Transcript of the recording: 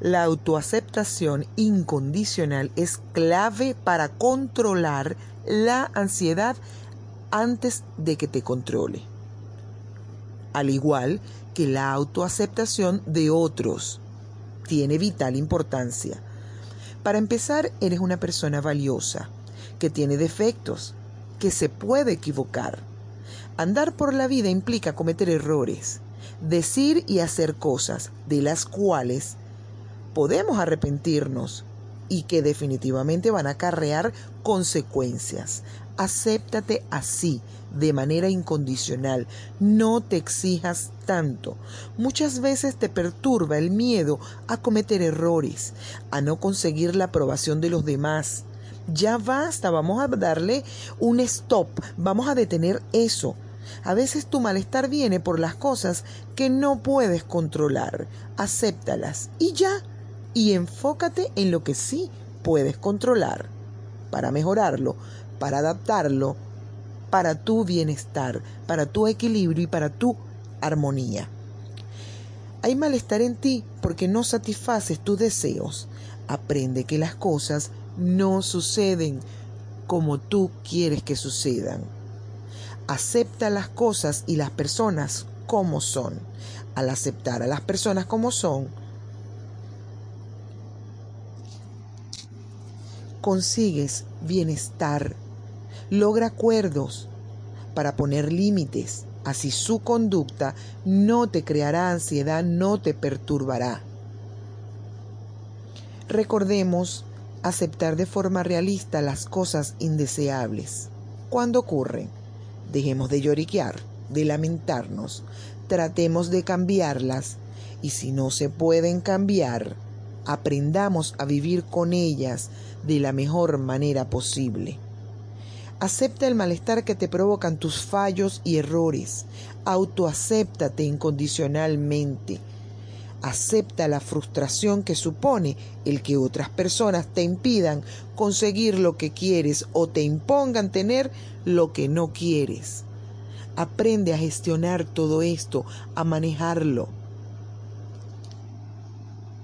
La autoaceptación incondicional es clave para controlar la ansiedad antes de que te controle. Al igual que la autoaceptación de otros tiene vital importancia. Para empezar, eres una persona valiosa, que tiene defectos, que se puede equivocar. Andar por la vida implica cometer errores, decir y hacer cosas de las cuales podemos arrepentirnos y que definitivamente van a acarrear consecuencias. Acéptate así, de manera incondicional. No te exijas tanto. Muchas veces te perturba el miedo a cometer errores, a no conseguir la aprobación de los demás. Ya basta, vamos a darle un stop, vamos a detener eso. A veces tu malestar viene por las cosas que no puedes controlar. Acéptalas y ya. Y enfócate en lo que sí puedes controlar para mejorarlo, para adaptarlo, para tu bienestar, para tu equilibrio y para tu armonía. Hay malestar en ti porque no satisfaces tus deseos. Aprende que las cosas no suceden como tú quieres que sucedan. Acepta las cosas y las personas como son. Al aceptar a las personas como son, consigues bienestar, logra acuerdos para poner límites, así su conducta no te creará ansiedad, no te perturbará. Recordemos aceptar de forma realista las cosas indeseables. Cuando ocurren, dejemos de lloriquear, de lamentarnos, tratemos de cambiarlas y si no se pueden cambiar, aprendamos a vivir con ellas de la mejor manera posible. Acepta el malestar que te provocan tus fallos y errores. Autoacéptate incondicionalmente. Acepta la frustración que supone el que otras personas te impidan conseguir lo que quieres o te impongan tener lo que no quieres. Aprende a gestionar todo esto, a manejarlo